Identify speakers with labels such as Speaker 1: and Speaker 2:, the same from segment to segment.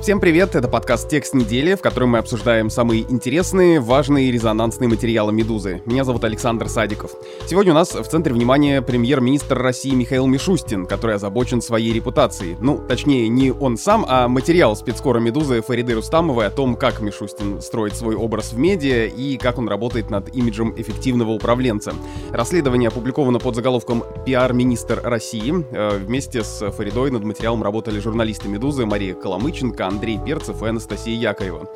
Speaker 1: Всем привет, это подкаст «Текст недели», в котором мы обсуждаем самые интересные, важные и резонансные материалы «Медузы». Меня зовут Александр Садиков. Сегодня у нас в центре внимания премьер-министр России Михаил Мишустин, который озабочен своей репутацией. Ну, точнее, не он сам, а материал спецкора «Медузы» Фариды Рустамовой о том, как Мишустин строит свой образ в медиа и как он работает над имиджем эффективного управленца. Расследование опубликовано под заголовком «Пиар-министр России». Э, вместе с Фаридой над материалом работали журналисты «Медузы» Мария Коломыченко, Андрей Перцев и Анастасия Яковлева.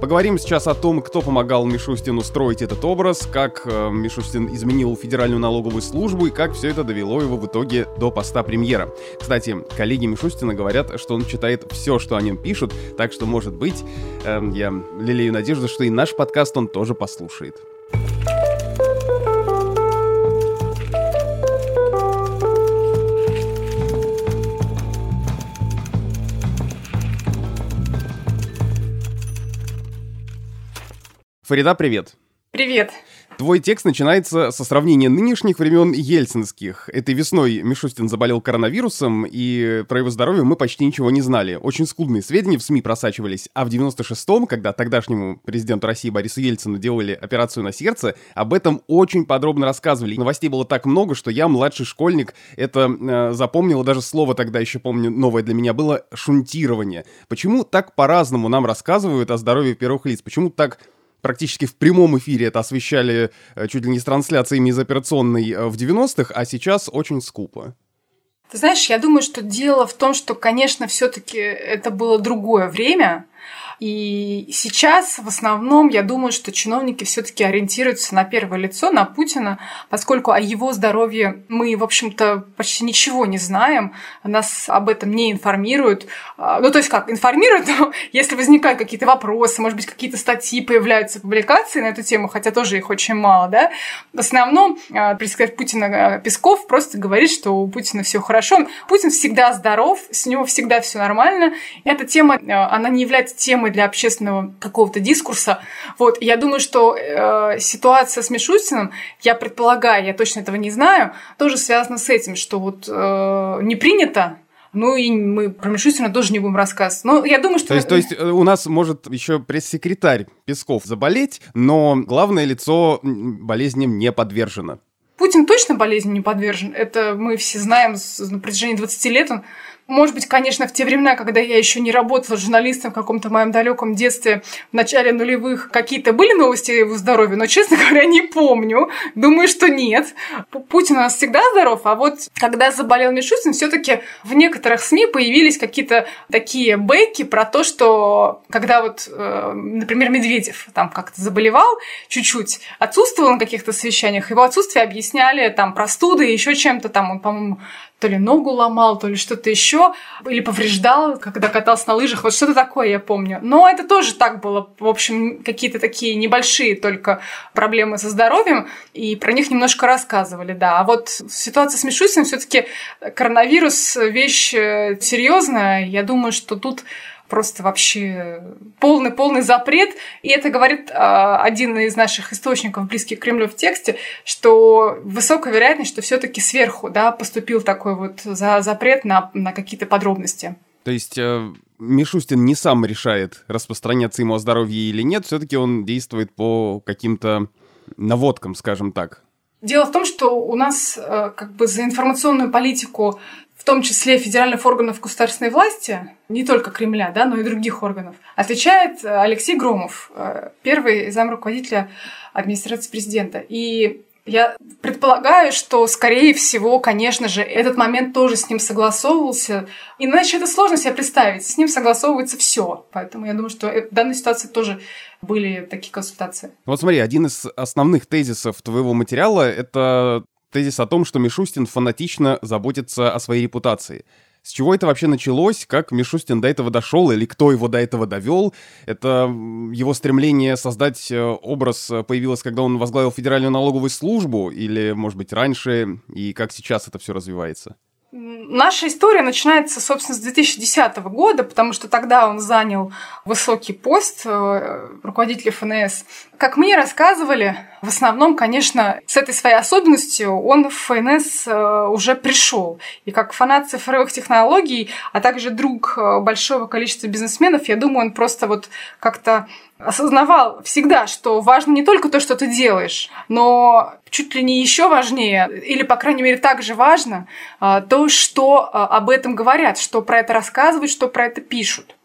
Speaker 1: Поговорим сейчас о том, кто помогал Мишустину строить этот образ, как э, Мишустин изменил Федеральную налоговую службу и как все это довело его в итоге до поста премьера. Кстати, коллеги Мишустина говорят, что он читает все, что о нем пишут, так что, может быть, э, я лелею надежду, что и наш подкаст он тоже послушает. Фарида, привет.
Speaker 2: Привет.
Speaker 1: Твой текст начинается со сравнения нынешних времен ельцинских. Этой весной Мишустин заболел коронавирусом, и про его здоровье мы почти ничего не знали. Очень скудные сведения в СМИ просачивались. А в 96-м, когда тогдашнему президенту России Борису Ельцину делали операцию на сердце, об этом очень подробно рассказывали. Новостей было так много, что я, младший школьник, это э, запомнил. Даже слово тогда еще, помню, новое для меня было «шунтирование». Почему так по-разному нам рассказывают о здоровье первых лиц? Почему так практически в прямом эфире это освещали э, чуть ли не с трансляциями из операционной э, в 90-х, а сейчас очень скупо.
Speaker 2: Ты знаешь, я думаю, что дело в том, что, конечно, все-таки это было другое время, и сейчас в основном я думаю, что чиновники все-таки ориентируются на первое лицо, на Путина, поскольку о его здоровье мы, в общем-то, почти ничего не знаем, нас об этом не информируют. А, ну, то есть как, информируют, но если возникают какие-то вопросы, может быть, какие-то статьи появляются, публикации на эту тему, хотя тоже их очень мало, да, в основном а, пресс-секретарь Путина а, Песков просто говорит, что у Путина все хорошо. Путин всегда здоров, с него всегда все нормально. Эта тема, она не является темой для общественного какого-то дискурса. Вот, я думаю, что э, ситуация с Мишустиным, я предполагаю, я точно этого не знаю, тоже связана с этим, что вот э, не принято ну и мы про Мишустина тоже не будем рассказывать. Но я думаю, что...
Speaker 1: То есть, то есть э, у нас может еще пресс-секретарь Песков заболеть, но главное лицо болезням не подвержено.
Speaker 2: Путин точно болезни не подвержен. Это мы все знаем на протяжении 20 лет. Он может быть, конечно, в те времена, когда я еще не работала журналистом в каком-то моем далеком детстве, в начале нулевых, какие-то были новости о его здоровье, но, честно говоря, не помню. Думаю, что нет. Путин у нас всегда здоров, а вот когда заболел Мишустин, все таки в некоторых СМИ появились какие-то такие бэки про то, что когда вот, э, например, Медведев там как-то заболевал чуть-чуть, отсутствовал на каких-то совещаниях, его отсутствие объясняли там простудой, еще чем-то там, он, по-моему, то ли ногу ломал, то ли что-то еще, или повреждал, когда катался на лыжах, вот что-то такое я помню. Но это тоже так было, в общем, какие-то такие небольшие только проблемы со здоровьем, и про них немножко рассказывали, да. А вот ситуация с Мишустиным все таки коронавирус вещь э, серьезная, я думаю, что тут просто вообще полный-полный запрет. И это говорит э, один из наших источников, близких к Кремлю в тексте, что высокая вероятность, что все таки сверху да, поступил такой вот за запрет на, на какие-то подробности.
Speaker 1: То есть э, Мишустин не сам решает, распространяться ему о здоровье или нет, все таки он действует по каким-то наводкам, скажем так.
Speaker 2: Дело в том, что у нас э, как бы за информационную политику в том числе федеральных органов государственной власти, не только Кремля, да, но и других органов, отвечает э, Алексей Громов, э, первый зам руководителя администрации президента. И я предполагаю, что, скорее всего, конечно же, этот момент тоже с ним согласовывался. Иначе это сложно себе представить. С ним согласовывается все. Поэтому я думаю, что в данной ситуации тоже были такие консультации.
Speaker 1: Вот смотри, один из основных тезисов твоего материала — это тезис о том, что Мишустин фанатично заботится о своей репутации. С чего это вообще началось? Как Мишустин до этого дошел? Или кто его до этого довел? Это его стремление создать э, образ появилось, когда он возглавил Федеральную налоговую службу? Или, может быть, раньше? И как сейчас это все развивается?
Speaker 2: Наша история начинается, собственно, с 2010 года, потому что тогда он занял высокий пост э, руководителя ФНС. Как мне рассказывали, в основном, конечно, с этой своей особенностью он в ФНС э, уже пришел. И как фанат цифровых технологий, а также друг э, большого количества бизнесменов, я думаю, он просто вот как-то осознавал всегда, что важно не только то, что ты делаешь, но чуть ли не еще важнее, или, по крайней мере, так же важно, э, то, что об этом говорят, что про это рассказывают, что про это пишут.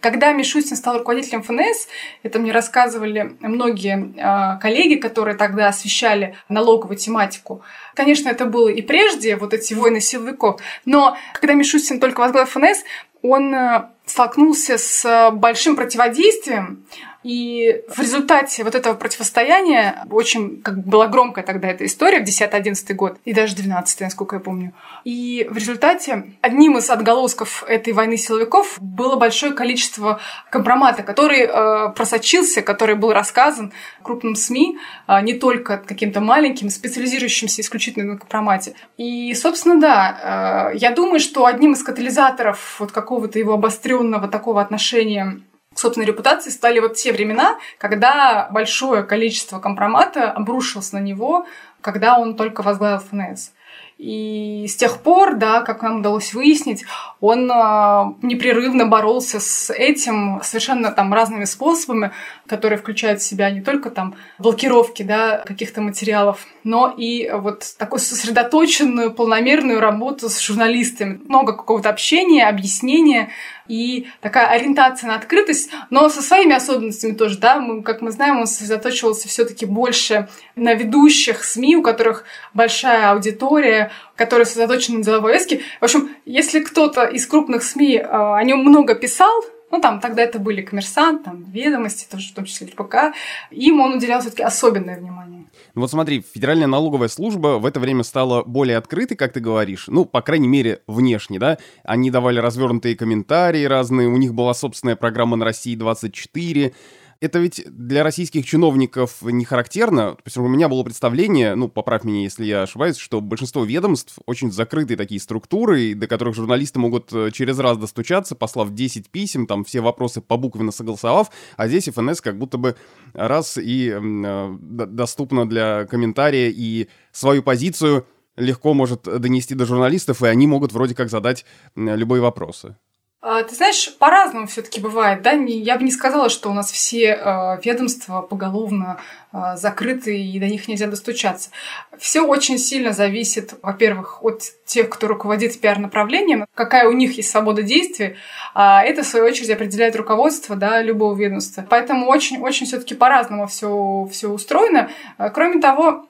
Speaker 2: Когда Мишустин стал руководителем ФНС, это мне рассказывали многие э, коллеги, которые тогда освещали налоговую тематику. Конечно, это было и прежде, вот эти войны силовиков, но когда Мишустин только возглавил ФНС, он э, столкнулся с большим противодействием и в результате вот этого противостояния, очень как была громкая тогда эта история, в 10-11 год, и даже 12 насколько я помню. И в результате одним из отголосков этой войны силовиков было большое количество компромата, который э, просочился, который был рассказан крупным СМИ, э, не только каким-то маленьким, специализирующимся исключительно на компромате. И, собственно, да, э, я думаю, что одним из катализаторов вот какого-то его обостренного такого отношения собственной репутации стали вот те времена, когда большое количество компромата обрушилось на него, когда он только возглавил ФНС. И с тех пор, да, как нам удалось выяснить, он э, непрерывно боролся с этим совершенно там разными способами, которые включают в себя не только там блокировки, да, каких-то материалов, но и вот такую сосредоточенную, полномерную работу с журналистами. Много какого-то общения, объяснения, и такая ориентация на открытость, но со своими особенностями тоже, да, мы, как мы знаем, он сосредоточивался все-таки больше на ведущих СМИ, у которых большая аудитория, которые сосредоточены на деловой эске. В общем, если кто-то из крупных СМИ э, о нем много писал, ну, там, тогда это были коммерсант, там, ведомости, тоже в том числе РПК, им он уделял все-таки особенное внимание.
Speaker 1: Ну вот смотри, Федеральная налоговая служба в это время стала более открытой, как ты говоришь, ну, по крайней мере, внешне, да? Они давали развернутые комментарии разные, у них была собственная программа на России 24, это ведь для российских чиновников не характерно. То есть у меня было представление, ну, поправь меня, если я ошибаюсь, что большинство ведомств очень закрытые такие структуры, до которых журналисты могут э, через раз достучаться, послав 10 писем, там все вопросы побуквенно согласовав, а здесь ФНС как будто бы раз и э, доступно для комментария и свою позицию легко может донести до журналистов, и они могут вроде как задать любые вопросы.
Speaker 2: А, ты знаешь, по-разному все-таки бывает, да? Я бы не сказала, что у нас все э, ведомства поголовно э, закрыты и до них нельзя достучаться. Все очень сильно зависит, во-первых, от тех, кто руководит пиар-направлением, какая у них есть свобода действий, а это, в свою очередь, определяет руководство да, любого ведомства. Поэтому очень-очень все-таки по-разному все, все устроено. Кроме того,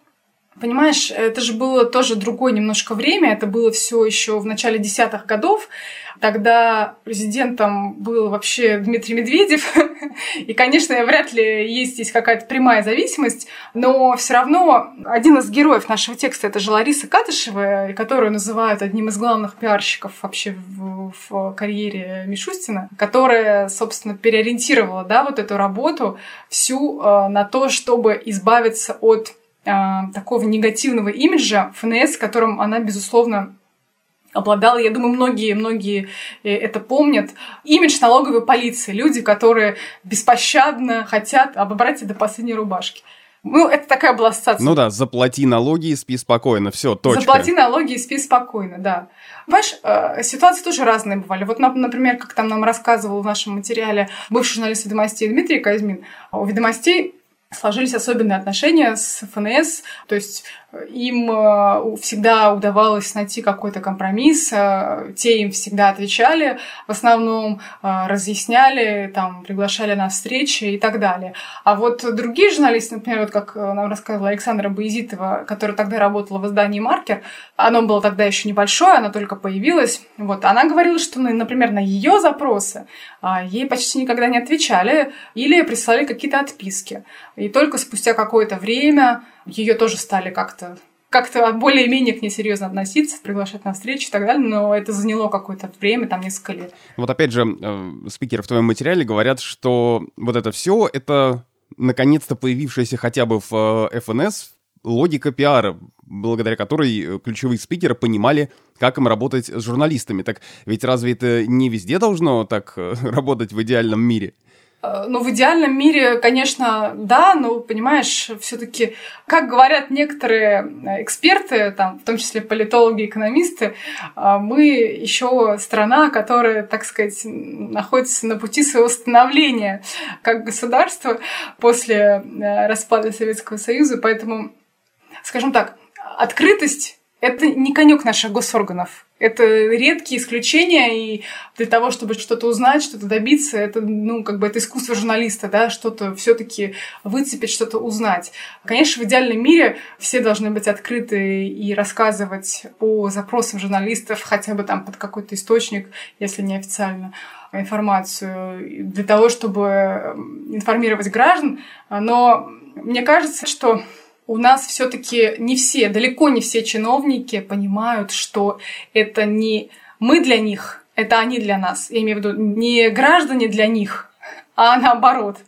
Speaker 2: Понимаешь, это же было тоже другое немножко время, это было все еще в начале десятых годов. Тогда президентом был вообще Дмитрий Медведев. И, конечно, вряд ли есть здесь какая-то прямая зависимость, но все равно один из героев нашего текста это же Лариса Катышева, которую называют одним из главных пиарщиков вообще в, в карьере Мишустина, которая, собственно, переориентировала да, вот эту работу всю э, на то, чтобы избавиться от такого негативного имиджа ФНС, которым она, безусловно, обладала, я думаю, многие-многие э, это помнят, имидж налоговой полиции. Люди, которые беспощадно хотят обобрать до последней рубашки. Ну, это такая была ассоциация.
Speaker 1: Ну да, заплати налоги и спи спокойно, все, точка.
Speaker 2: Заплати налоги и спи спокойно, да. Понимаешь, э, ситуации тоже разные бывали. Вот, например, как там нам рассказывал в нашем материале бывший журналист «Ведомостей» Дмитрий Казьмин, у «Ведомостей» сложились особенные отношения с ФНС, то есть им э, всегда удавалось найти какой-то компромисс, э, те им всегда отвечали, в основном э, разъясняли, там, приглашали на встречи и так далее. А вот другие журналисты, например, вот как нам рассказывала Александра Боязитова, которая тогда работала в издании «Маркер», оно было тогда еще небольшое, оно только появилось, вот, она говорила, что, например, на ее запросы ей почти никогда не отвечали или прислали какие-то отписки. И только спустя какое-то время ее тоже стали как-то как-то более-менее к ней серьезно относиться, приглашать на встречи и так далее, но это заняло какое-то время, там несколько лет.
Speaker 1: Вот опять же, э, спикеры в твоем материале говорят, что вот это все это наконец-то появившаяся хотя бы в э, ФНС логика пиара, благодаря которой ключевые спикеры понимали, как им работать с журналистами. Так ведь разве это не везде должно так э, работать в идеальном мире?
Speaker 2: Э, ну, в идеальном мире, конечно, да, но, понимаешь, все таки как говорят некоторые эксперты, там, в том числе политологи, экономисты, э, мы еще страна, которая, так сказать, находится на пути своего становления как государство после э, распада Советского Союза, поэтому, скажем так, открытость это не конек наших госорганов. Это редкие исключения, и для того, чтобы что-то узнать, что-то добиться, это, ну, как бы это искусство журналиста, да, что-то все таки выцепить, что-то узнать. Конечно, в идеальном мире все должны быть открыты и рассказывать по запросам журналистов, хотя бы там под какой-то источник, если не официально информацию, для того, чтобы информировать граждан. Но мне кажется, что у нас все-таки не все, далеко не все чиновники понимают, что это не мы для них, это они для нас. Я имею в виду не граждане для них, а наоборот.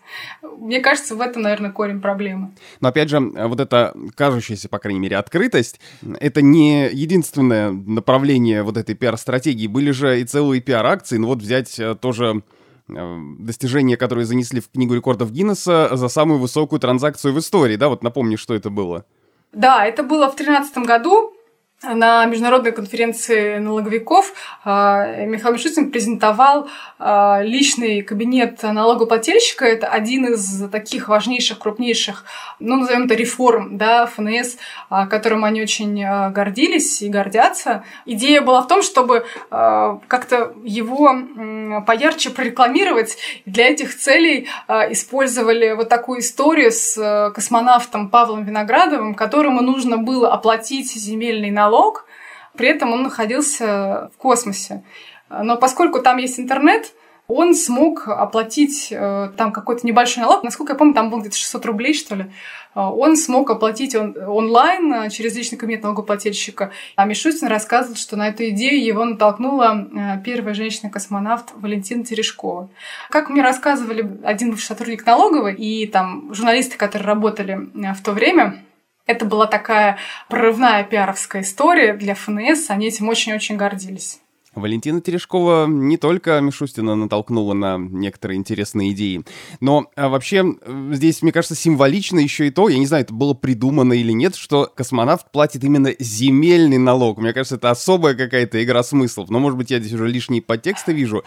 Speaker 2: Мне кажется, в этом, наверное, корень проблемы.
Speaker 1: Но опять же, вот эта кажущаяся, по крайней мере, открытость, это не единственное направление вот этой пиар-стратегии. Были же и целые пиар-акции, ну вот взять э, тоже Э, достижения, которые занесли в Книгу рекордов Гиннесса за самую высокую транзакцию в истории, да? Вот напомни, что это было.
Speaker 2: Да, это было в 2013 году на международной конференции налоговиков а, Михаил Мишустин презентовал а, личный кабинет налогоплательщика. Это один из таких важнейших, крупнейших, ну, назовем это реформ, да, ФНС, а, которым они очень гордились и гордятся. Идея была в том, чтобы как-то его поярче прорекламировать. Для этих целей использовали вот такую историю с космонавтом Павлом Виноградовым, которому нужно было оплатить земельный налог налог, при этом он находился в космосе. Но поскольку там есть интернет, он смог оплатить э, там какой-то небольшой налог, насколько я помню, там было где-то 600 рублей, что ли. Э, он смог оплатить он, онлайн э, через личный кабинет налогоплательщика. А Мишустин рассказывал, что на эту идею его натолкнула первая женщина-космонавт Валентина Терешкова. Как мне рассказывали один бывший сотрудник налоговой и там журналисты, которые работали в то время, это была такая прорывная пиаровская история для ФНС, они этим очень-очень гордились.
Speaker 1: Валентина Терешкова не только Мишустина натолкнула на некоторые интересные идеи, но а, вообще здесь, мне кажется, символично еще и то, я не знаю, это было придумано или нет, что космонавт платит именно земельный налог. Мне кажется, это особая какая-то игра смыслов, но, может быть, я здесь уже лишние подтексты вижу.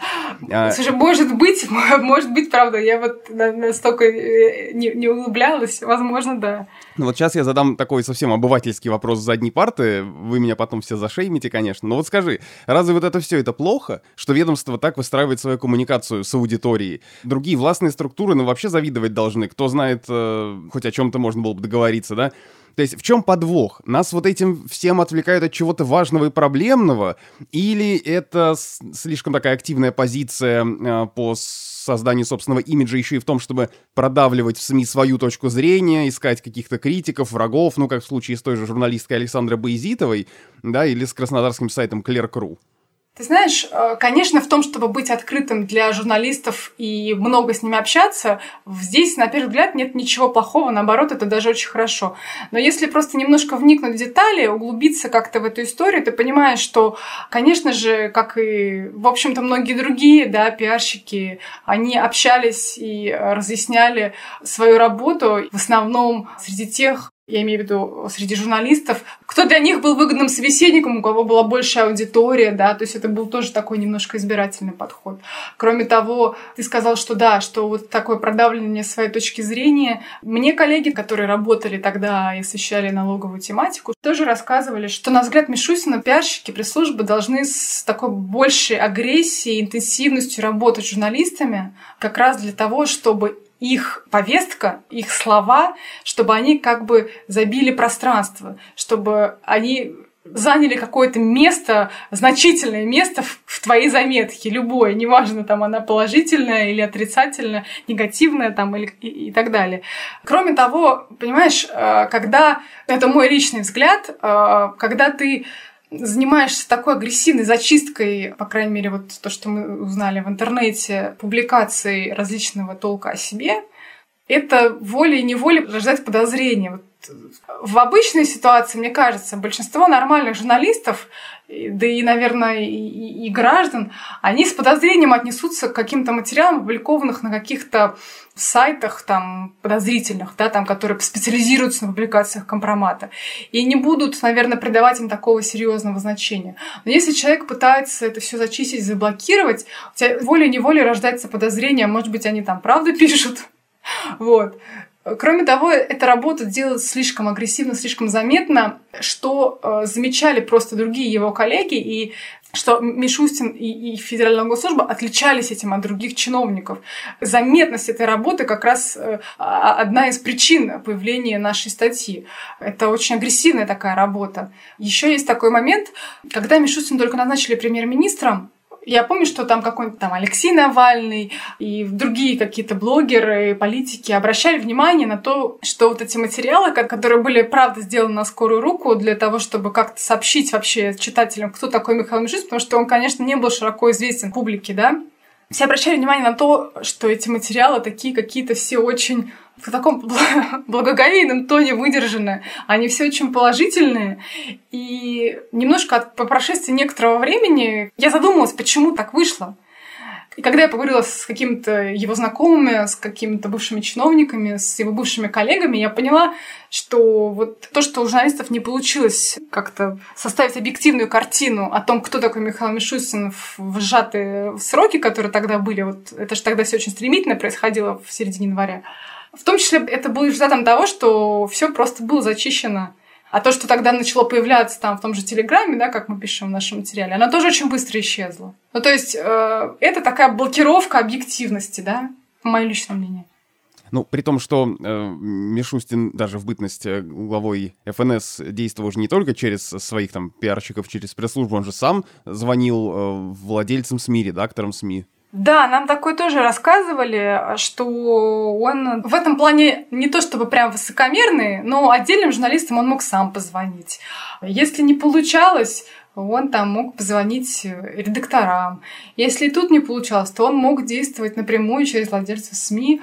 Speaker 2: А, Слушай, может быть, может быть, правда, я вот настолько э, не, не улыблялась, возможно, да.
Speaker 1: Ну вот сейчас я задам такой совсем обывательский вопрос с задней парты, вы меня потом все зашеймите, конечно, но вот скажи, разве вот это все это плохо, что ведомство так выстраивает свою коммуникацию с аудиторией? Другие властные структуры, ну вообще завидовать должны, кто знает, э, хоть о чем-то можно было бы договориться, да? То есть в чем подвох? Нас вот этим всем отвлекают от чего-то важного и проблемного? Или это слишком такая активная позиция э, по созданию собственного имиджа еще и в том, чтобы продавливать в СМИ свою точку зрения, искать каких-то критиков, врагов, ну, как в случае с той же журналисткой Александрой Боязитовой, да, или с краснодарским сайтом Clerk.ru?
Speaker 2: Ты знаешь, э, конечно, в том, чтобы быть открытым для журналистов и много с ними общаться, здесь, на первый взгляд, нет ничего плохого, наоборот, это даже очень хорошо. Но если просто немножко вникнуть в детали, углубиться как-то в эту историю, ты понимаешь, что, конечно же, как и, в общем-то, многие другие, да, пиарщики, они общались и разъясняли свою работу в основном среди тех я имею в виду среди журналистов, кто для них был выгодным собеседником, у кого была большая аудитория, да, то есть это был тоже такой немножко избирательный подход. Кроме того, ты сказал, что да, что вот такое продавливание своей точки зрения. Мне коллеги, которые работали тогда и освещали налоговую тематику, тоже рассказывали, что, на взгляд Мишусина, пиарщики пресс-службы должны с такой большей агрессией, интенсивностью работать с журналистами, как раз для того, чтобы их повестка, их слова, чтобы они как бы забили пространство, чтобы они заняли какое-то место, значительное место в, в твоей заметке, любое, неважно, там она положительная или отрицательная, негативная там или и, и так далее. Кроме того, понимаешь, э, когда, это мой личный взгляд, э, когда ты занимаешься такой агрессивной зачисткой, по крайней мере, вот то, что мы узнали в интернете, публикаций различного толка о себе, это волей-неволей рождает подозрение. Вот в обычной ситуации, мне кажется, большинство нормальных журналистов, да и, наверное, и, и граждан, они с подозрением отнесутся к каким-то материалам, опубликованных на каких-то сайтах там подозрительных, да, там, которые специализируются на публикациях компромата, и не будут, наверное, придавать им такого серьезного значения. Но если человек пытается это все зачистить, заблокировать, у тебя волей-неволей рождается подозрение, может быть, они там правду пишут, вот. Кроме того, эта работа делает слишком агрессивно, слишком заметно, что э, замечали просто другие его коллеги, и что Мишустин и, и Федеральная госслужба отличались этим от других чиновников. Заметность этой работы как раз э, одна из причин появления нашей статьи. Это очень агрессивная такая работа. Еще есть такой момент, когда Мишустин только назначили премьер-министром, я помню, что там какой-нибудь там Алексей Навальный и другие какие-то блогеры, политики обращали внимание на то, что вот эти материалы, которые были, правда, сделаны на скорую руку для того, чтобы как-то сообщить вообще читателям, кто такой Михаил Мишустин, потому что он, конечно, не был широко известен публике, да, все обращали внимание на то, что эти материалы такие какие-то все очень в таком благоговейном тоне выдержаны. Они все очень положительные. И немножко от, по прошествии некоторого времени я задумалась, почему так вышло. И когда я поговорила с какими-то его знакомыми, с какими-то бывшими чиновниками, с его бывшими коллегами, я поняла, что вот то, что у журналистов не получилось как-то составить объективную картину о том, кто такой Михаил Мишустин в сжатые сроки, которые тогда были, вот это же тогда все очень стремительно происходило в середине января, в том числе это было результатом того, что все просто было зачищено. А то, что тогда начало появляться там в том же Телеграме, да, как мы пишем в нашем материале, оно тоже очень быстро исчезло. Ну, то есть, э, это такая блокировка объективности, да, мое личное мнение.
Speaker 1: Ну, при том, что э, Мишустин даже в бытность э, главой ФНС действовал уже не только через своих там пиарщиков, через пресс-службу, он же сам звонил э, владельцам СМИ, редакторам СМИ.
Speaker 2: Да, нам такое тоже рассказывали, что он в этом плане не то чтобы прям высокомерный, но отдельным журналистам он мог сам позвонить. Если не получалось, он там мог позвонить редакторам. Если тут не получалось, то он мог действовать напрямую через владельцев СМИ.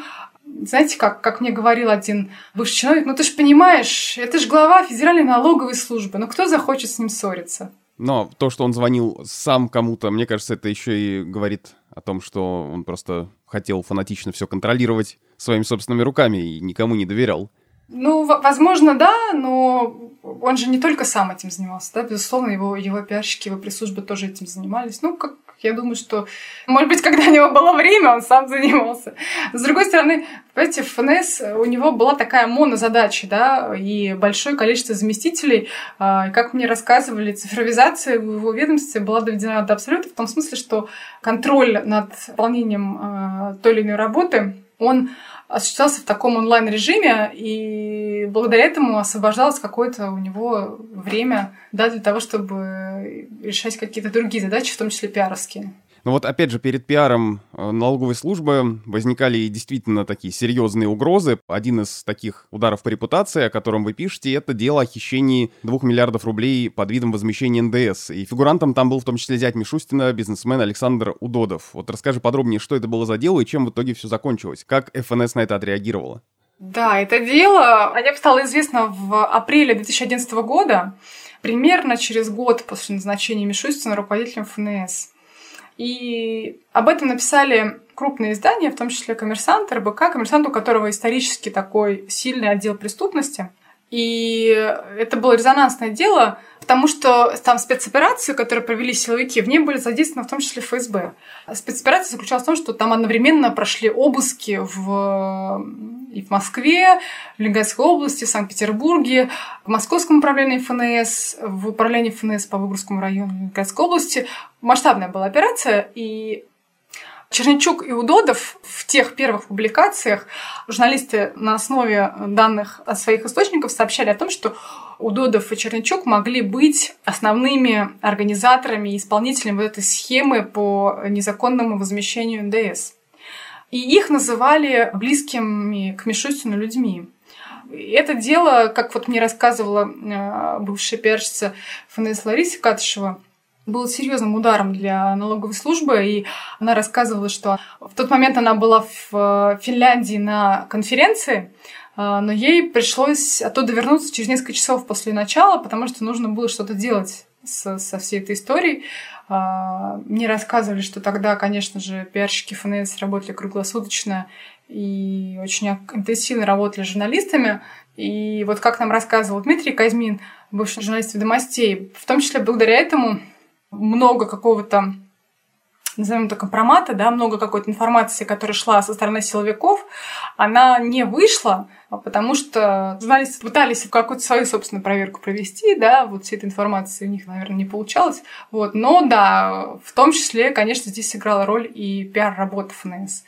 Speaker 2: Знаете, как, как мне говорил один бывший чиновник, ну ты же понимаешь, это же глава Федеральной налоговой службы, ну кто захочет с ним ссориться?
Speaker 1: Но то, что он звонил сам кому-то, мне кажется, это еще и говорит о том, что он просто хотел фанатично все контролировать своими собственными руками и никому не доверял.
Speaker 2: Ну, возможно, да, но он же не только сам этим занимался, да, безусловно, его, его пиарщики, его пресс-службы тоже этим занимались. Ну, как я думаю, что, может быть, когда у него было время, он сам занимался. С другой стороны, понимаете, в ФНС у него была такая монозадача, да, и большое количество заместителей. А, как мне рассказывали, цифровизация в его ведомстве была доведена до абсолюта в том смысле, что контроль над выполнением а, той или иной работы, он осуществлялся в таком онлайн-режиме, и благодаря этому освобождалось какое-то у него время да, для того, чтобы решать какие-то другие задачи, в том числе пиаровские.
Speaker 1: Но вот опять же, перед пиаром э, налоговой службы возникали действительно такие серьезные угрозы. Один из таких ударов по репутации, о котором вы пишете, это дело о хищении 2 миллиардов рублей под видом возмещения НДС. И фигурантом там был в том числе зять Мишустина, бизнесмен Александр Удодов. Вот расскажи подробнее, что это было за дело и чем в итоге все закончилось. Как ФНС на это отреагировала?
Speaker 2: Да, это дело, о нем стало известно в апреле 2011 года, примерно через год после назначения Мишустина руководителем ФНС. И об этом написали крупные издания, в том числе «Коммерсант», РБК, «Коммерсант», у которого исторически такой сильный отдел преступности. И это было резонансное дело, потому что там спецоперации, которые провели силовики, в ней были задействованы в том числе ФСБ. Спецоперация заключалась в том, что там одновременно прошли обыски в, и в Москве, в Ленинградской области, в Санкт-Петербурге, в Московском управлении ФНС, в управлении ФНС по Выборгскому району Ленинградской области. Масштабная была операция, и Черничук и Удодов в тех первых публикациях журналисты на основе данных от своих источников сообщали о том, что Удодов и Черничук могли быть основными организаторами и исполнителями вот этой схемы по незаконному возмещению НДС. И их называли близкими к Мишустину людьми. Это дело, как вот мне рассказывала э, бывшая пиарщица ФНС Лариса Катышева, был серьезным ударом для налоговой службы, и она рассказывала, что в тот момент она была в Финляндии на конференции, а, но ей пришлось оттуда вернуться через несколько часов после начала, потому что нужно было что-то делать со, со всей этой историей. А, мне рассказывали, что тогда, конечно же, пиарщики ФНС работали круглосуточно и очень интенсивно работали с журналистами. И вот как нам рассказывал Дмитрий Казьмин, бывший журналист «Ведомостей», в том числе благодаря этому много какого-то назовем это компромата, да, много какой-то информации, которая шла со стороны силовиков, она не вышла, потому что журналисты пытались какую-то свою собственную проверку провести, да, вот всей этой информации у них, наверное, не получалось, вот, но да, в том числе, конечно, здесь сыграла роль и пиар-работа ФНС.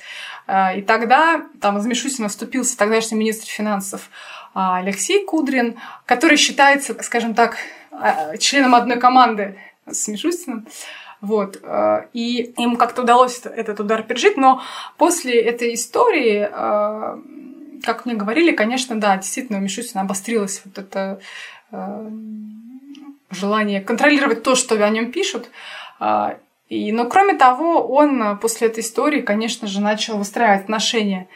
Speaker 2: А, и тогда там Мишустина вступился тогдашний министр финансов а, Алексей Кудрин, который считается, скажем так, а, членом одной команды с Мишустиным. Вот. Э, и ему как-то удалось этот удар пережить, но после этой истории, э, как мне говорили, конечно, да, действительно у Мишустина обострилось вот это э, желание контролировать то, что о нем пишут. И, но кроме того, он после этой истории, конечно же, начал выстраивать отношения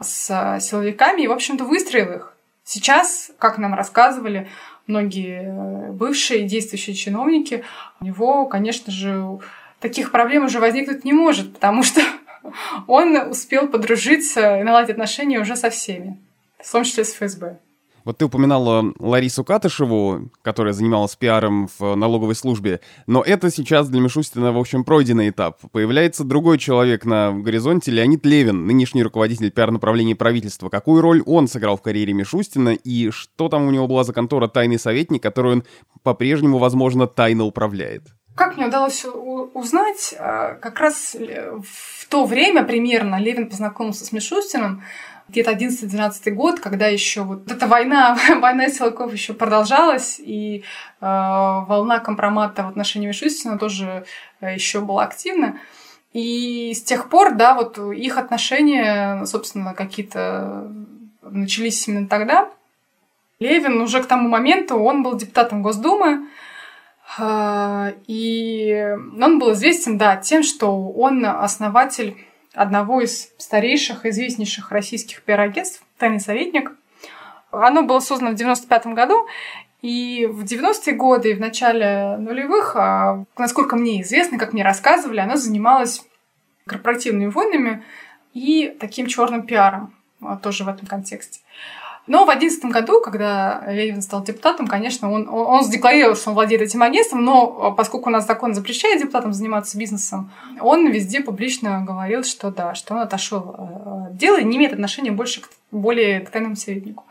Speaker 2: с силовиками и, в общем-то, выстроил их. Сейчас, как нам рассказывали, многие э, бывшие действующие чиновники, у него, конечно же, таких проблем уже возникнуть не может, потому что он успел подружиться и наладить отношения уже со всеми, в том числе с ФСБ.
Speaker 1: Вот ты упоминала Ларису Катышеву, которая занималась пиаром в налоговой службе, но это сейчас для Мишустина, в общем, пройденный этап. Появляется другой человек на горизонте, Леонид Левин, нынешний руководитель пиар-направления правительства. Какую роль он сыграл в карьере Мишустина и что там у него была за контора «Тайный советник», которую он по-прежнему, возможно, тайно управляет?
Speaker 2: Как мне удалось узнать, а, как раз в то время примерно Левин познакомился с Мишустиным, где-то 11-12 год, когда еще вот эта война, война силовиков еще продолжалась, и э, волна компромата в отношении Мишустина тоже э, еще была активна. И с тех пор, да, вот их отношения, собственно, какие-то начались именно тогда. Левин уже к тому моменту, он был депутатом Госдумы, э, и он был известен, да, тем, что он основатель одного из старейших, известнейших российских пиар-агентств «Тайный советник». Оно было создано в 95 году, и в 90-е годы и в начале нулевых, а, насколько мне известно, как мне рассказывали, оно занималось корпоративными войнами и таким черным пиаром а, тоже в этом контексте. Но в 2011 году, когда Левин стал депутатом, конечно, он, он, он задекларировал, что он владеет этим агентством, но а, поскольку у нас закон запрещает депутатам заниматься бизнесом, он везде публично говорил, что да, что он отошел от дела и не имеет отношения больше к, более тайному советнику.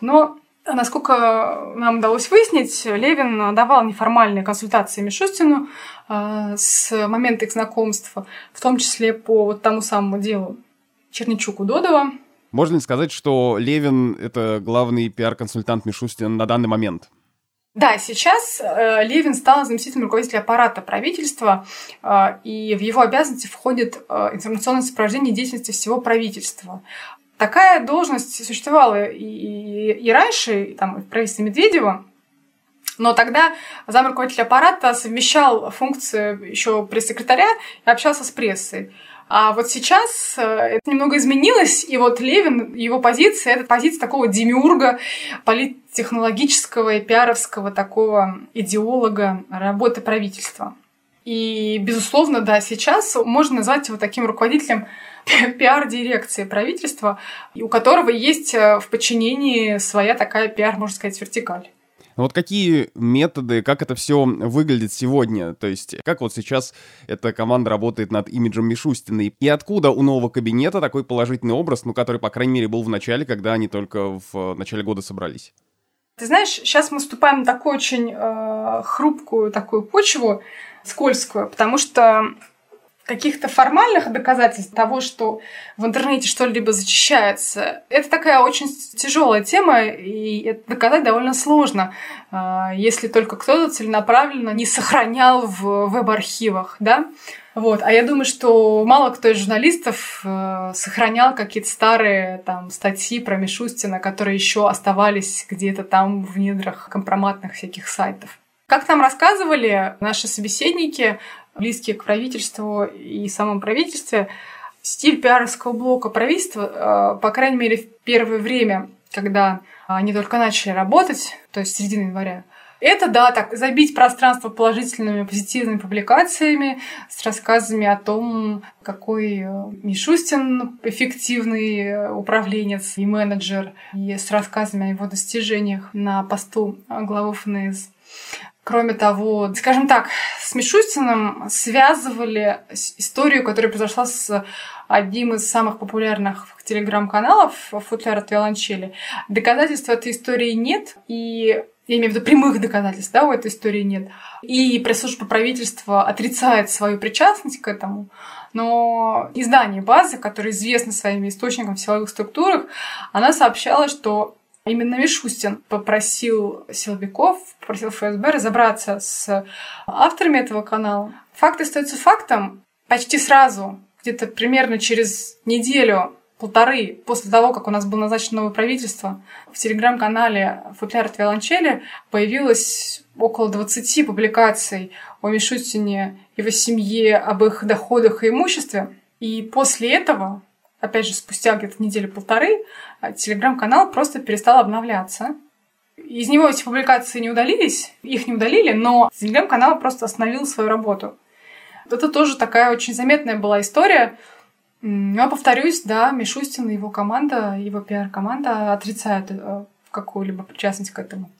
Speaker 2: Но Насколько нам удалось выяснить, Левин давал неформальные консультации Мишустину с момента их знакомства, в том числе по вот тому самому делу Черничуку-Додова,
Speaker 1: можно ли сказать, что Левин — это главный пиар-консультант Мишустина на данный момент?
Speaker 2: Да, сейчас э, Левин стал заместителем руководителя аппарата правительства, э, и в его обязанности входит э, информационное сопровождение деятельности всего правительства. Такая должность существовала и, и, и раньше, и, там, в правительстве Медведева, но тогда зам руководителя аппарата совмещал функцию еще пресс-секретаря и общался с прессой. А вот сейчас э, это немного изменилось, и вот Левин, его позиция, это позиция такого демиурга, политтехнологического и пиаровского такого идеолога работы правительства. И, безусловно, да, сейчас можно назвать его таким руководителем пиар-дирекции правительства, у которого есть э, в подчинении своя такая пиар, можно сказать, вертикаль.
Speaker 1: Ну вот какие методы, как это все выглядит сегодня? То есть как вот сейчас эта команда работает над имиджем Мишустиной? И откуда у нового кабинета такой положительный образ, ну, который, по крайней мере, был в начале, когда они только в начале года собрались?
Speaker 2: Ты знаешь, сейчас мы вступаем на такую очень э, хрупкую такую почву, скользкую, потому что каких-то формальных доказательств того, что в интернете что-либо зачищается, это такая очень тяжелая тема, и это доказать довольно сложно, а, если только кто-то целенаправленно не сохранял в веб-архивах, да. Вот. А я думаю, что мало кто из журналистов э, сохранял какие-то старые там, статьи про Мишустина, которые еще оставались где-то там в недрах компроматных всяких сайтов. Как нам рассказывали наши собеседники, близкие к правительству и самом правительстве, стиль пиаровского блока правительства, э, по крайней мере, в первое время когда они только начали работать, то есть середина января, это, да, так, забить пространство положительными, позитивными публикациями с рассказами о том, какой э, Мишустин эффективный э, управленец и менеджер, и с рассказами о его достижениях на посту главы ФНС. Кроме того, скажем так, с Мишустиным связывали историю, которая произошла с одним из самых популярных телеграм-каналов «Футляр от виолончели». Доказательств этой истории нет, и я имею в виду прямых доказательств, да, у этой истории нет. И пресс-служба правительства отрицает свою причастность к этому. Но издание «Базы», которое известно своими источниками в силовых структурах, она сообщала, что Именно Мишустин попросил силовиков, попросил ФСБ разобраться с авторами этого канала. Факт остается фактом. Почти сразу, где-то примерно через неделю полторы после того, как у нас было назначено новое правительство, в телеграм-канале «Футляр от виолончели» появилось около 20 публикаций о Мишутине, его семье, об их доходах и имуществе. И после этого, опять же, спустя где-то недели-полторы, телеграм-канал просто перестал обновляться. Из него эти публикации не удалились, их не удалили, но телеграм-канал просто остановил свою работу. Это тоже такая очень заметная была история, я повторюсь, да, Мишустин и его команда, его пиар-команда отрицают э, какую-либо причастность к этому.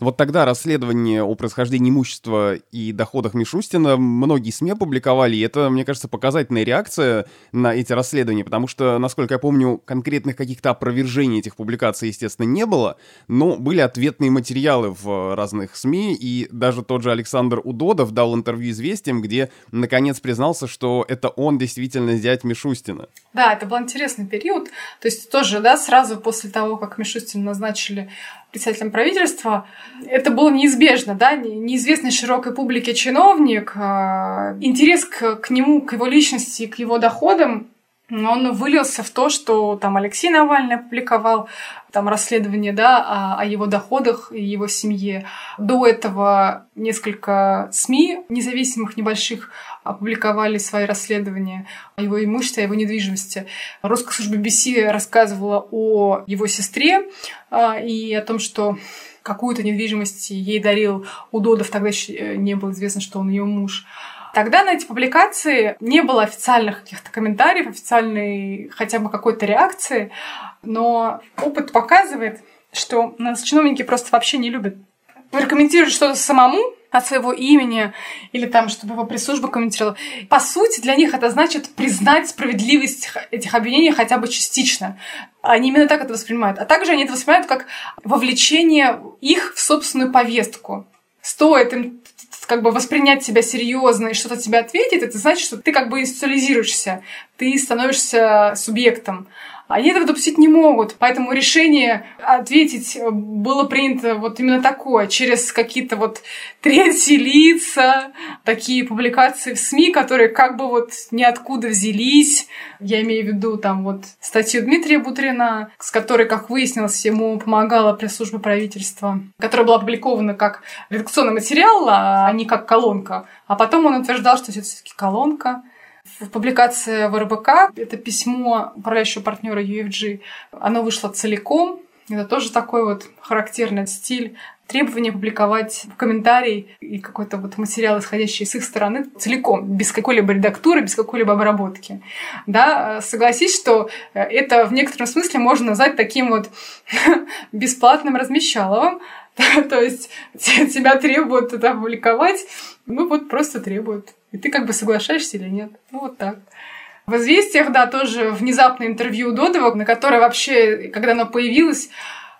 Speaker 1: Вот тогда расследование о происхождении имущества и доходах Мишустина многие СМИ опубликовали, и это, мне кажется, показательная реакция на эти расследования, потому что, насколько я помню, конкретных каких-то опровержений этих публикаций, естественно, не было, но были ответные материалы в разных СМИ, и даже тот же Александр Удодов дал интервью «Известиям», где, наконец, признался, что это он действительно зять Мишустина.
Speaker 2: Да, это был интересный период, то есть тоже, да, сразу после того, как Мишустина назначили председателем правительства, это было неизбежно, да, неизвестный широкой публике чиновник, а, интерес к, к нему, к его личности, к его доходам, он вылился в то, что там Алексей Навальный опубликовал там расследование, да, о, о его доходах и его семье. До этого несколько СМИ независимых небольших опубликовали свои расследования его имуществе, о его недвижимости. Русская служба BBC рассказывала о его сестре а, и о том, что какую-то недвижимость ей дарил Удодов, тогда еще э, не было известно, что он ее муж. Тогда на эти публикации не было официальных каких-то комментариев, официальной хотя бы какой-то реакции, но опыт показывает, что нас чиновники просто вообще не любят. Прокомментировать что-то самому от своего имени или там, чтобы его пресс-служба комментировала. По сути, для них это значит признать справедливость этих обвинений хотя бы частично. Они именно так это воспринимают. А также они это воспринимают как вовлечение их в собственную повестку. Стоит им как бы воспринять тебя серьезно и что-то тебе ответить, это значит, что ты как бы институализируешься, ты становишься субъектом. Они этого допустить не могут, поэтому решение ответить было принято вот именно такое, через какие-то вот третьи лица, такие публикации в СМИ, которые как бы вот ниоткуда взялись. Я имею в виду там вот статью Дмитрия Бутрина, с которой, как выяснилось, ему помогала пресс-служба правительства, которая была опубликована как редакционный материал, а не как колонка. А потом он утверждал, что это все-таки колонка. В публикации в РБК, это письмо управляющего партнера UFG, оно вышло целиком. Это тоже такой вот характерный стиль требование публиковать комментарий и какой-то вот материал, исходящий с их стороны, целиком, без какой-либо редактуры, без какой-либо обработки. Да, согласись, что это в некотором смысле можно назвать таким вот бесплатным размещаловым, то есть тебя требуют это опубликовать, ну вот просто требуют. И ты как бы соглашаешься или нет. Ну вот так. В «Известиях», да, тоже внезапное интервью Додова, на которое вообще, когда оно появилось,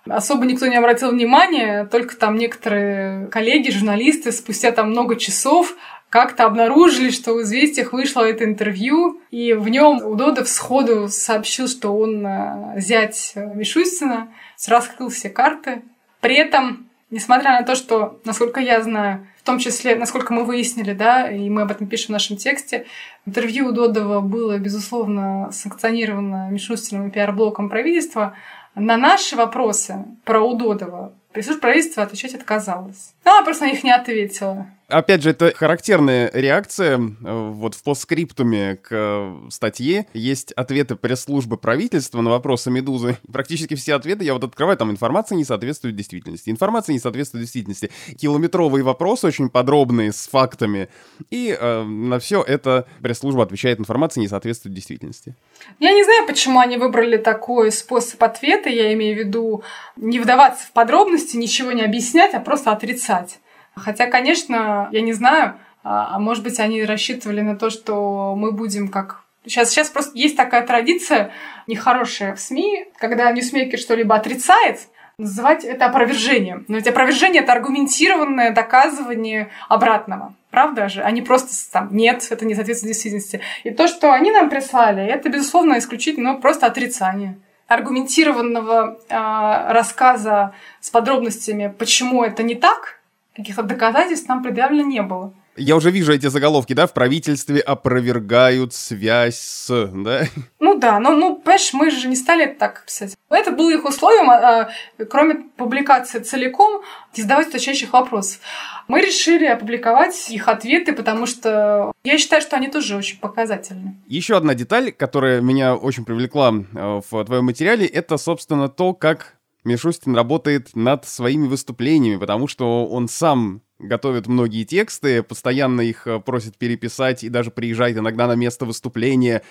Speaker 2: особо никто не обратил внимания, только там некоторые коллеги, журналисты спустя там много часов как-то обнаружили, что в «Известиях» вышло это интервью, и в нем Удодов сходу сообщил, что он э, зять Мишустина, раскрыл все карты. При этом, несмотря на то, что, насколько я знаю, в том числе, насколько мы выяснили, да, и мы об этом пишем в нашем тексте, интервью Додова было, безусловно, санкционировано Мишустиным и пиар-блоком правительства, на наши вопросы про Удодова пресс правительства отвечать отказалась. Она просто на них не ответила.
Speaker 1: Опять же, это характерная реакция. Э, вот в постскриптуме к э, статье есть ответы пресс-службы правительства на вопросы «Медузы». Практически все ответы я вот открываю, там информация не соответствует действительности. Информация не соответствует действительности. Километровые вопросы очень подробные, с фактами. И э, на все это пресс-служба отвечает, информация не соответствует действительности.
Speaker 2: Я не знаю, почему они выбрали такой способ ответа. Я имею в виду не вдаваться в подробности, ничего не объяснять, а просто отрицать. Хотя, конечно, я не знаю, а, а может быть, они рассчитывали на то, что мы будем как Сейчас, сейчас просто есть такая традиция нехорошая в СМИ, когда ньюсмейкер что-либо отрицает, называть это опровержением. Но ведь опровержение — это аргументированное доказывание обратного. Правда же? Они просто там, нет, это не соответствует действительности. И то, что они нам прислали, это, безусловно, исключительно ну, просто отрицание аргументированного э, рассказа с подробностями, почему это не так, каких-то доказательств нам предъявлено не было.
Speaker 1: Я уже вижу эти заголовки, да, в правительстве опровергают связь с, да?
Speaker 2: Ну да, но, ну, понимаешь, мы же не стали так писать. Это было их условием, а, кроме публикации целиком, не задавать уточняющих вопросов. Мы решили опубликовать их ответы, потому что я считаю, что они тоже очень показательны.
Speaker 1: Еще одна деталь, которая меня очень привлекла э, в твоем материале, это, собственно, то, как Мишустин работает над своими выступлениями, потому что он сам готовит многие тексты, постоянно их э, просит переписать и даже приезжает иногда на место выступления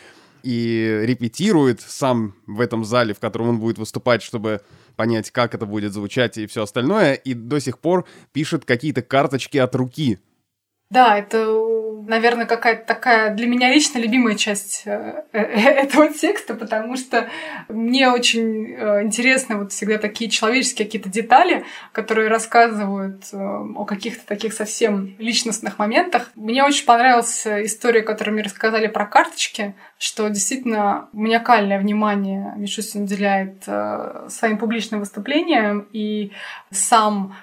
Speaker 1: и репетирует сам в этом зале, в котором он будет выступать, чтобы понять, как это будет звучать и все остальное, и до сих пор пишет какие-то карточки от руки.
Speaker 2: Да, это наверное, какая-то такая для меня лично любимая часть э, э, этого текста, потому что мне очень э, интересны вот всегда такие человеческие какие-то детали, которые рассказывают о каких-то таких совсем личностных моментах. Мне очень понравилась история, которую мне рассказали про карточки, что действительно маниакальное внимание Мишустин уделяет своим публичным выступлениям, и сам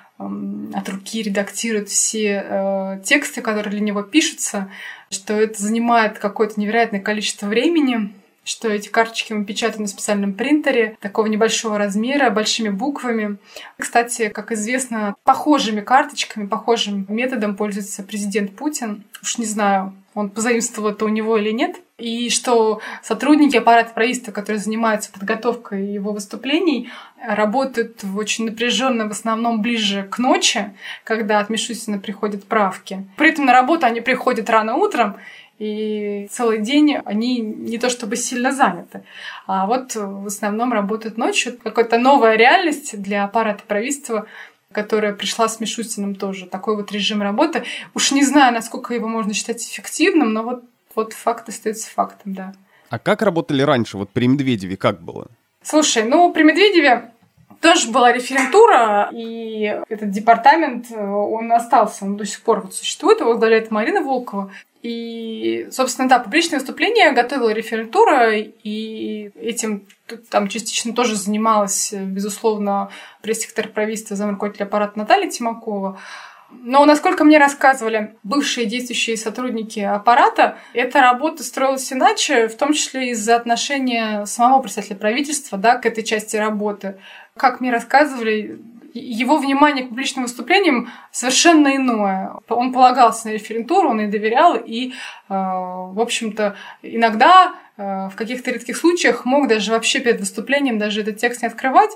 Speaker 2: от руки редактирует все э, тексты, которые для него пишутся, что это занимает какое-то невероятное количество времени, что эти карточки мы печатаем на специальном принтере такого небольшого размера, большими буквами. Кстати, как известно, похожими карточками, похожим методом пользуется президент Путин. Уж не знаю, он позаимствовал это у него или нет. И что сотрудники аппарата правительства, которые занимаются подготовкой его выступлений, работают очень напряженно, в основном ближе к ночи, когда от Мишустина приходят правки. При этом на работу они приходят рано утром, и целый день они не то чтобы сильно заняты, а вот в основном работают ночью. Какая-то новая реальность для аппарата правительства, которая пришла с Мишустиным тоже. Такой вот режим работы. Уж не знаю, насколько его можно считать эффективным, но вот, вот факт остается фактом, да.
Speaker 1: А как работали раньше? Вот при Медведеве как было?
Speaker 2: Слушай, ну при Медведеве тоже была референтура, и этот департамент, он остался, он до сих пор вот существует, его возглавляет Марина Волкова. И, собственно, да, публичное выступление готовила референтура, и этим там частично тоже занималась, безусловно, пресс-сектор правительства, замруководитель аппарата Наталья Тимакова. Но, насколько мне рассказывали бывшие действующие сотрудники аппарата, эта работа строилась иначе, в том числе из-за отношения самого представителя правительства да, к этой части работы. Как мне рассказывали, его внимание к публичным выступлениям совершенно иное. Он полагался на референтуру, он ей доверял, и, э, в общем-то, иногда э, в каких-то редких случаях мог даже вообще перед выступлением даже этот текст не открывать.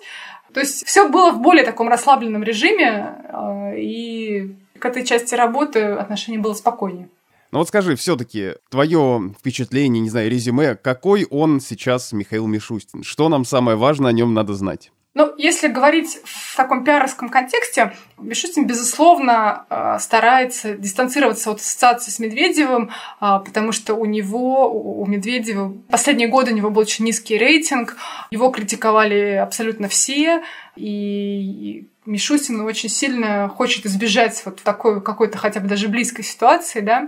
Speaker 2: То есть все было в более таком расслабленном режиме, э, и к этой части работы отношение было спокойнее.
Speaker 1: Ну вот скажи, все-таки твое впечатление, не знаю, резюме, какой он сейчас Михаил Мишустин? Что нам самое важное о нем надо знать?
Speaker 2: Ну, если говорить в таком пиаровском контексте, Мишустин, безусловно, э, старается дистанцироваться от ассоциации с Медведевым, э, потому что у него, у Медведева, последние годы у него был очень низкий рейтинг, его критиковали абсолютно все, и Мишустин очень сильно хочет избежать вот такой какой-то хотя бы даже близкой ситуации, да,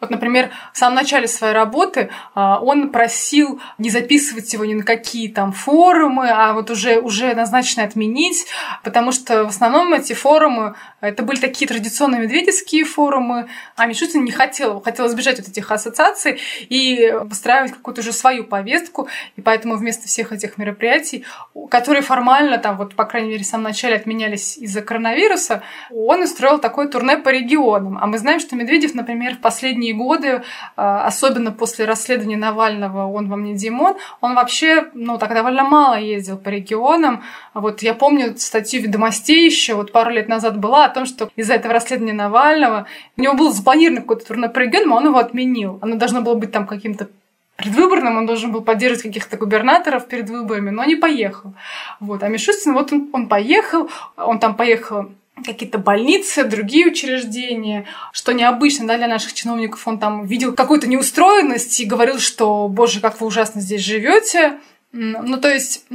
Speaker 2: Вот, например, в самом начале своей работы а, он просил не записывать его ни на какие там форумы, а вот уже, уже назначенно отменить, потому что в основном эти форумы, это были такие традиционные медведевские форумы, а Мишутин не хотел, хотел избежать вот этих ассоциаций и выстраивать какую-то уже свою повестку, и поэтому вместо всех этих мероприятий, которые формально там, вот, по крайней мере, в самом начале отменялись из-за коронавируса, он устроил такое турне по регионам. А мы знаем, что Медведев, например, в последние последние годы, а, особенно после расследования Навального «Он вам не Димон», он вообще, ну, так довольно мало ездил по регионам. Вот я помню статью «Ведомостей» еще вот пару лет назад была о том, что из-за этого расследования Навального у него был запланирован какой-то турне по регионам, а он его отменил. Оно должно было быть там каким-то предвыборным, он должен был поддерживать каких-то губернаторов перед выборами, но не поехал. Вот. А Мишустин, вот он, он поехал, он там поехал какие-то больницы, другие учреждения, что необычно да, для наших чиновников. Он там видел какую-то неустроенность и говорил, что, боже, как вы ужасно здесь живете. Ну, то есть,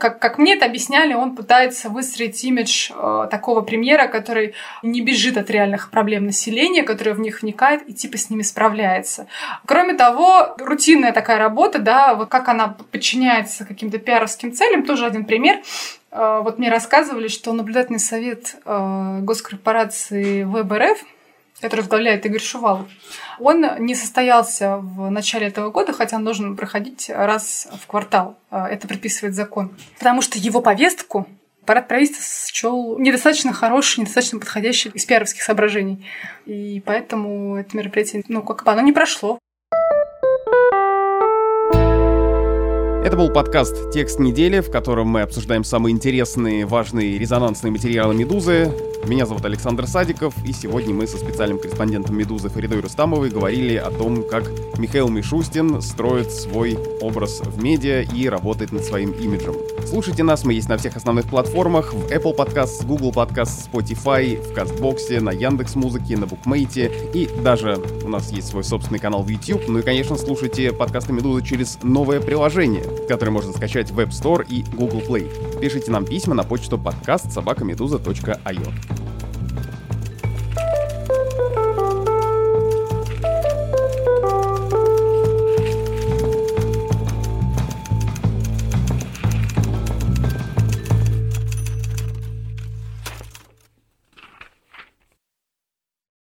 Speaker 2: как, как мне это объясняли, он пытается выстроить имидж э, такого премьера, который не бежит от реальных проблем населения, который в них вникает и типа с ними справляется. Кроме того, рутинная такая работа, да, вот как она подчиняется каким-то пиаровским целям, тоже один пример. Э, вот мне рассказывали, что наблюдательный совет э, госкорпорации ВБРФ, который возглавляет Игорь Шувалов, он не состоялся в начале этого года, хотя он должен проходить раз в квартал. Э, это предписывает закон. Потому что его повестку парад правительства счел недостаточно хороший, недостаточно подходящий из пиаровских соображений. И поэтому это мероприятие, ну, как бы оно не прошло.
Speaker 1: Это был подкаст «Текст недели», в котором мы обсуждаем самые интересные, важные, резонансные материалы «Медузы». Меня зовут Александр Садиков, и сегодня мы со специальным корреспондентом «Медузы» Фаридой Рустамовой говорили о том, как Михаил Мишустин строит свой образ в медиа и работает над своим имиджем. Слушайте нас, мы есть на всех основных платформах, в Apple Podcasts, Google Podcasts, Spotify, в Кастбоксе, на Яндекс Музыке, на Букмейте, и даже у нас есть свой собственный канал в YouTube. Ну и, конечно, слушайте подкасты «Медузы» через новое приложение который можно скачать в App Store и Google Play. Пишите нам письма на почту подкаст собакамедуза.io.